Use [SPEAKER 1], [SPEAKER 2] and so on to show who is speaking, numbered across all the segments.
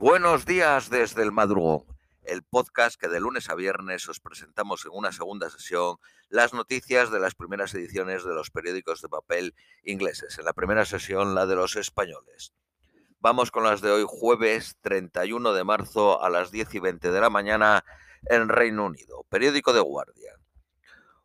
[SPEAKER 1] Buenos días desde el madrugón, el podcast que de lunes a viernes os presentamos en una segunda sesión las noticias de las primeras ediciones de los periódicos de papel ingleses. En la primera sesión la de los españoles. Vamos con las de hoy jueves 31 de marzo a las 10 y 20 de la mañana en Reino Unido. Periódico de Guardia.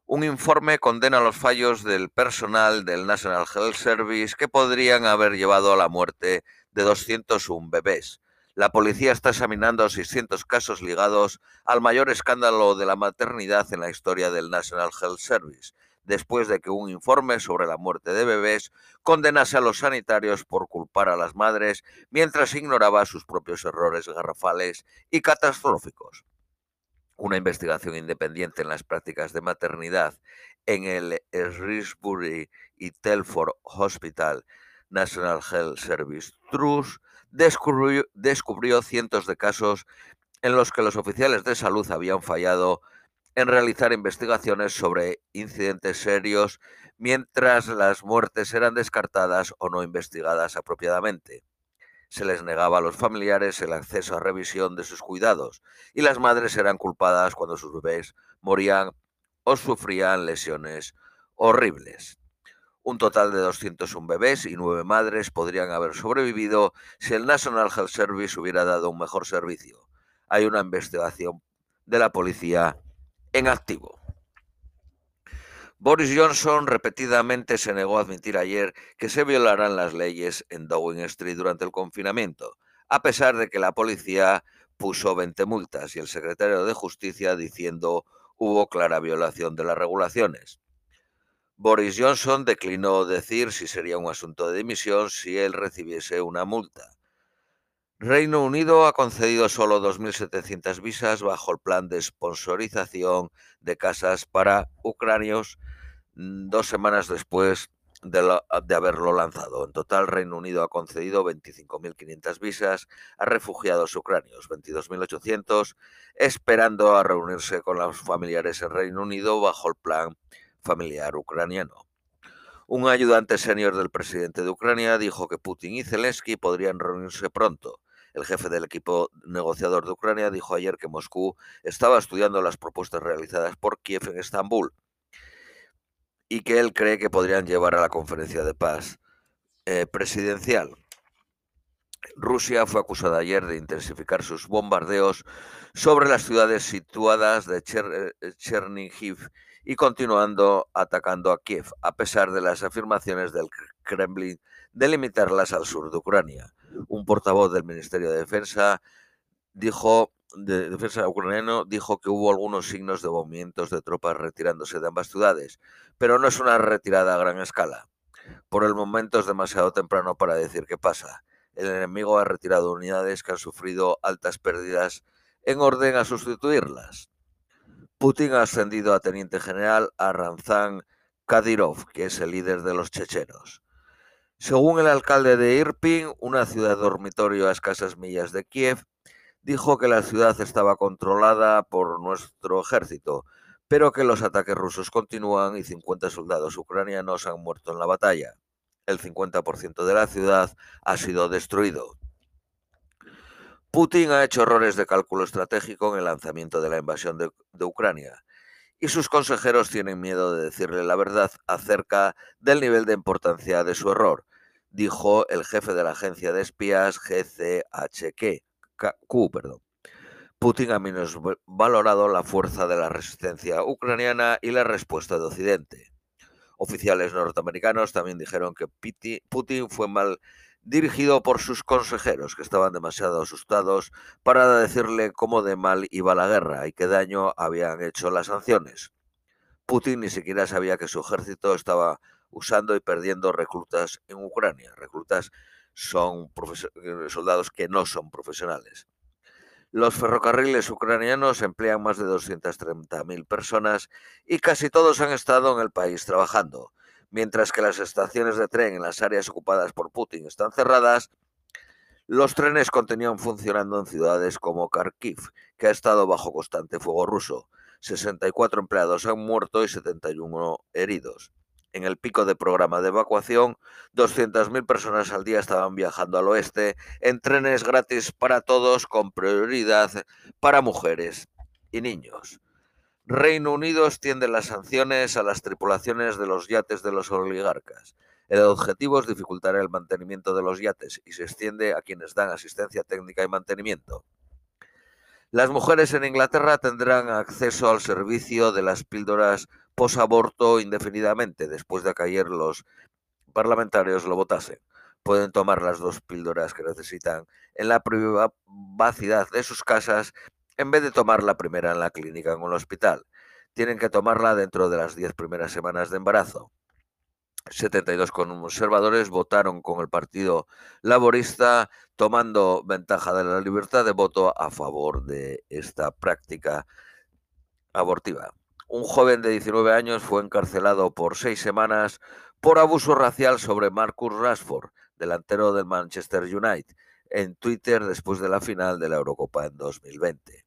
[SPEAKER 1] Un informe condena los fallos del personal del National Health Service que podrían haber llevado a la muerte de 201 bebés la policía está examinando 600 casos ligados al mayor escándalo de la maternidad en la historia del National Health Service, después de que un informe sobre la muerte de bebés condenase a los sanitarios por culpar a las madres mientras ignoraba sus propios errores garrafales y catastróficos. Una investigación independiente en las prácticas de maternidad en el Shrewsbury y Telford Hospital National Health Service Trust descubrió, cientos de casos en los que los oficiales de salud habían fallado en realizar investigaciones sobre incidentes serios mientras las muertes eran descartadas o no investigadas apropiadamente. Se les negaba a los familiares el acceso a revisión de sus cuidados y las madres eran culpadas cuando sus bebés morían o sufrían lesiones horribles. Un total de 201 bebés y 9 madres podrían haber sobrevivido si el National Health Service hubiera dado un mejor servicio. Hay una investigación de la policía en activo. Boris Johnson repetidamente se negó a admitir ayer que se violaran las leyes en Downing Street durante el confinamiento, a pesar de que la policía puso 20 multas y el secretario de Justicia diciendo hubo clara violación de las regulaciones. Boris Johnson declinó decir si sería un asunto de dimisión si él recibiese una multa. Reino Unido ha concedido solo 2.700 visas bajo el plan de sponsorización de casas para ucranios mm, dos semanas después de, de, haberlo lanzado. En total, Reino Unido ha concedido 25.500 visas a refugiados ucranios, 22.800, esperando a reunirse con los familiares en Reino Unido bajo el plan familiar ucraniano. Un ayudante senior del presidente de Ucrania dijo que Putin y Zelensky podrían reunirse pronto. El jefe del equipo negociador de Ucrania dijo ayer que Moscú estaba estudiando las propuestas realizadas por Kiev en Estambul y que él cree que podrían llevar a la conferencia de paz eh, presidencial. Rusia fue acusada ayer de intensificar sus bombardeos sobre las ciudades situadas de eh, Chernihiv y continuando atacando a Kiev, a pesar de las afirmaciones del Kremlin de limitarlas al sur de Ucrania. Un portavoz del Ministerio de Defensa dijo de defensa ucraniano dijo que hubo algunos signos de movimientos de tropas retirándose de ambas ciudades, pero no es una retirada a gran escala. Por el momento es demasiado temprano para decir qué pasa. El enemigo ha retirado unidades que han sufrido altas pérdidas en orden a sustituirlas. Putin ha ascendido a teniente general a Ramzan Kadyrov, que es el líder de los chechenos. Según el alcalde de Irpin, una ciudad dormitorio a escasas millas de Kiev, dijo que la ciudad estaba controlada por nuestro ejército, pero que los ataques rusos continúan y 50 soldados ucranianos han muerto en la batalla. El 50% de la ciudad ha sido destruido. Putin ha hecho errores de cálculo estratégico en el lanzamiento de la invasión de, Ucrania y sus consejeros tienen miedo de decirle la verdad acerca del nivel de importancia de su error, dijo el jefe de la agencia de espías GCHQ. Perdón. Putin ha valorado la fuerza de la resistencia ucraniana y la respuesta de Occidente. Oficiales norteamericanos también dijeron que Putin fue mal dirigido por sus consejeros, que estaban demasiado asustados para decirle cómo de mal iba la guerra y qué daño habían hecho las sanciones. Putin ni siquiera sabía que su ejército estaba usando y perdiendo reclutas en Ucrania. Reclutas son soldados que no son profesionales. Los ferrocarriles ucranianos emplean más de 230.000 personas y casi todos han estado en el país trabajando. Mientras que las estaciones de tren en las áreas ocupadas por Putin están cerradas, los trenes continúan funcionando en ciudades como Kharkiv, que ha estado bajo constante fuego ruso. 64 empleados han muerto y 71 heridos. En el pico de programa de evacuación, 200.000 personas al día estaban viajando al oeste en trenes gratis para todos con prioridad para mujeres y niños. Reino Unido extiende las sanciones a las tripulaciones de los yates de los oligarcas. El objetivo es dificultar el mantenimiento de los yates y se extiende a quienes dan asistencia técnica y mantenimiento. Las mujeres en Inglaterra tendrán acceso al servicio de las píldoras posaborto indefinidamente, después de que ayer los parlamentarios lo votasen. Pueden tomar las dos píldoras que necesitan en la privacidad de sus casas en vez de tomar la primera en la clínica o en el hospital. Tienen que tomarla dentro de las 10 primeras semanas de embarazo. 72 conservadores votaron con el Partido Laborista, tomando ventaja de la libertad de voto a favor de esta práctica abortiva. Un joven de 19 años fue encarcelado por seis semanas por abuso racial sobre Marcus Rashford, delantero del Manchester United, en Twitter después de la final de la Eurocopa en 2020.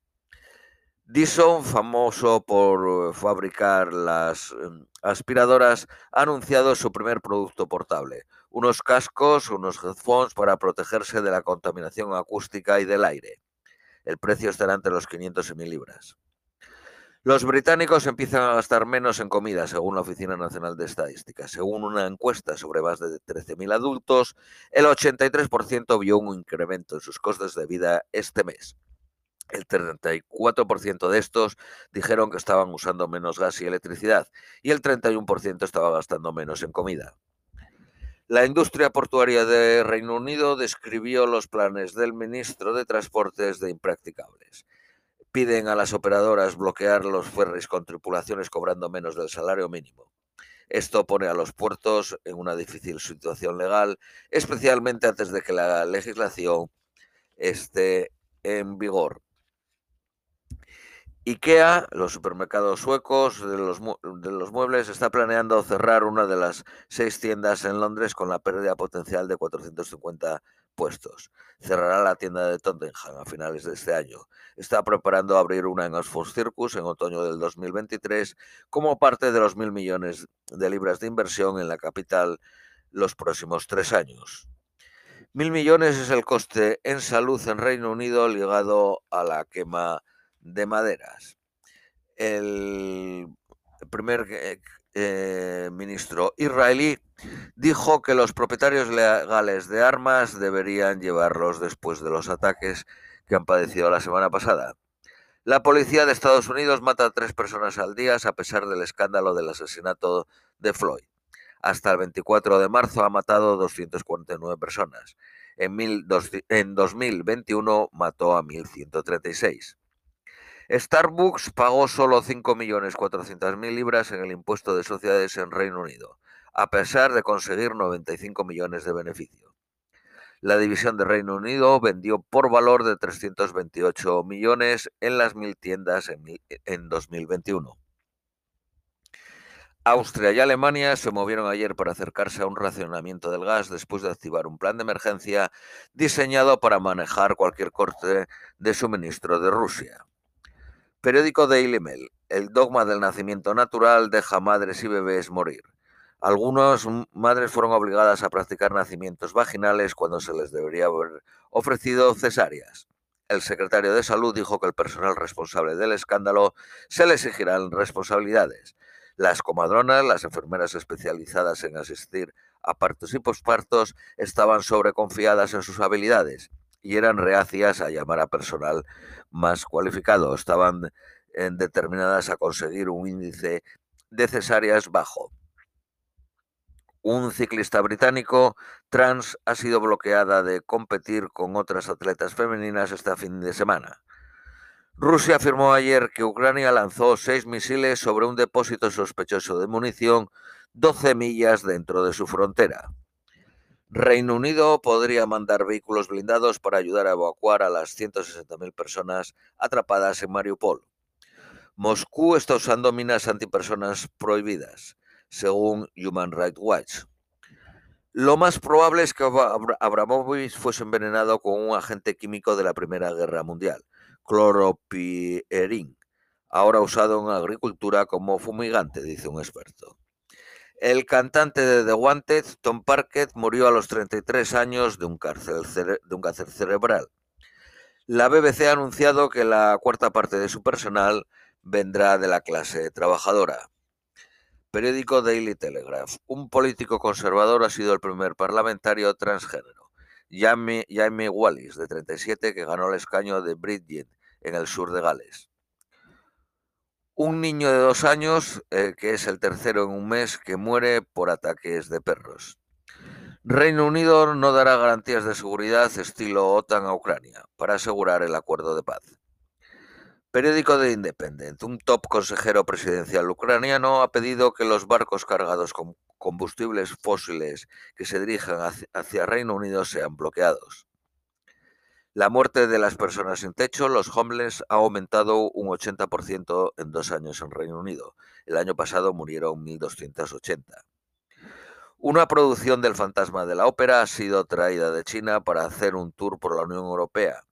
[SPEAKER 1] Dyson, famoso por fabricar las em, aspiradoras, ha anunciado su primer producto portable, unos cascos, unos headphones para protegerse de la contaminación acústica y del aire. El precio estará entre los 500 y 1000 libras. Los británicos empiezan a gastar menos en comida, según la Oficina Nacional de Estadística. Según una encuesta sobre más de 13.000 adultos, el 83% vio un incremento en sus costes de vida este mes. El 34% de estos dijeron que estaban usando menos gas y electricidad y el 31% estaba gastando menos en comida. La industria portuaria de Reino Unido describió los planes del ministro de Transportes de impracticables. Piden a las operadoras bloquear los ferries con tripulaciones cobrando menos del salario mínimo. Esto pone a los puertos en una difícil situación legal, especialmente antes de que la legislación esté en vigor. IKEA, los supermercados suecos de los, de los, muebles, está planeando cerrar una de las seis tiendas en Londres con la pérdida potencial de 450 puestos. Cerrará la tienda de Tottenham a finales de este año. Está preparando abrir una en Oxford Circus en otoño del 2023 como parte de los mil millones de libras de inversión en la capital los próximos tres años. Mil millones es el coste en salud en Reino Unido ligado a la quema de maderas. El primer eh, ministro israelí dijo que los propietarios legales de armas deberían llevarlos después de los ataques que han padecido la semana pasada. La policía de Estados Unidos mata a tres personas al día a pesar del escándalo del asesinato de Floyd. Hasta el 24 de marzo ha matado 249 personas. En, en 2021 mató a 1.136. Starbucks pagó solo 5.400.000 libras en el impuesto de sociedades en Reino Unido, a pesar de conseguir 95 millones de beneficio. La división de Reino Unido vendió por valor de 328 millones en las mil tiendas en 2021. Austria y Alemania se movieron ayer para acercarse a un racionamiento del gas después de activar un plan de emergencia diseñado para manejar cualquier corte de suministro de Rusia. Periódico Daily Mail. El dogma del nacimiento natural deja madres y bebés morir. Algunas madres fueron obligadas a practicar nacimientos vaginales cuando se les debería haber ofrecido cesáreas. El secretario de Salud dijo que el personal responsable del escándalo se le exigirán responsabilidades. Las comadronas, las enfermeras especializadas en asistir a partos y pospartos, estaban sobreconfiadas en sus habilidades y eran reacias a llamar a personal más cualificado. Estaban determinadas a conseguir un índice de cesáreas bajo. Un ciclista británico trans ha sido bloqueada de competir con otras atletas femeninas este fin de semana. Rusia afirmó ayer que Ucrania lanzó seis misiles sobre un depósito sospechoso de munición 12 millas dentro de su frontera. Reino Unido podría mandar vehículos blindados para ayudar a evacuar a las 160.000 personas atrapadas en Mariupol. Moscú está usando minas antipersonas prohibidas, según Human Rights Watch. Lo más probable es que Abramovich fuese envenenado con un agente químico de la Primera Guerra Mundial, cloropierin, ahora usado en agricultura como fumigante, dice un experto. El cantante de The Wanted, Tom Parker, murió a los 33 años de un, cáncer cerebral. La BBC ha anunciado que la cuarta parte de su personal vendrá de la clase trabajadora. Periódico Daily Telegraph. Un político conservador ha sido el primer parlamentario transgénero. Jamie, Wallis, de 37, que ganó el escaño de Bridget en el sur de Gales. Un niño de dos años, eh, que es el tercero en un mes, que muere por ataques de perros. Reino Unido no dará garantías de seguridad estilo OTAN a Ucrania para asegurar el acuerdo de paz. Periódico de Independent. Un top consejero presidencial ucraniano ha pedido que los barcos cargados con combustibles fósiles que se dirijan hacia Reino Unido sean bloqueados. La muerte de las personas sin techo, los homeless, ha aumentado un 80% en dos años en Reino Unido. El año pasado murieron 1.280. Una producción del Fantasma de la Ópera ha sido traída de China para hacer un tour por la Unión Europea,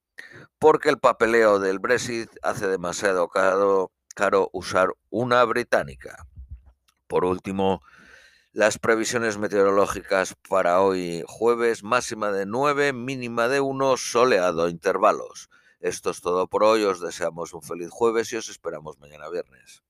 [SPEAKER 1] porque el papeleo del Brexit hace demasiado caro, usar una británica. Por último, las previsiones meteorológicas para hoy jueves, máxima de 9, mínima de 1, soleado, intervalos. Esto es todo por hoy, os deseamos un feliz jueves y os esperamos mañana viernes.